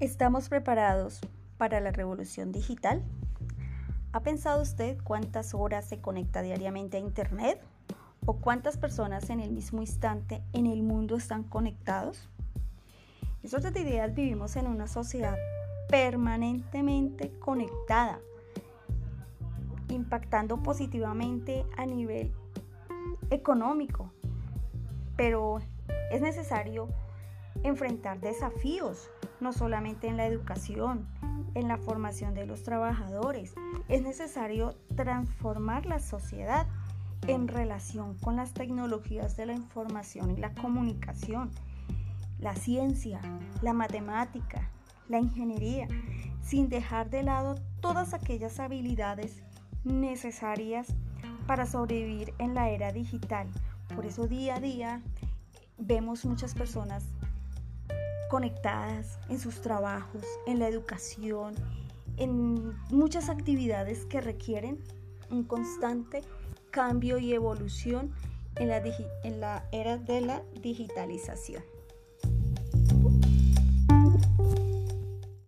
¿Estamos preparados para la revolución digital? ¿Ha pensado usted cuántas horas se conecta diariamente a Internet? ¿O cuántas personas en el mismo instante en el mundo están conectados? Nosotros de ideas vivimos en una sociedad permanentemente conectada, impactando positivamente a nivel económico, pero es necesario enfrentar desafíos no solamente en la educación, en la formación de los trabajadores. Es necesario transformar la sociedad en relación con las tecnologías de la información y la comunicación, la ciencia, la matemática, la ingeniería, sin dejar de lado todas aquellas habilidades necesarias para sobrevivir en la era digital. Por eso día a día vemos muchas personas conectadas en sus trabajos, en la educación, en muchas actividades que requieren un constante cambio y evolución en la, era de la digitalización.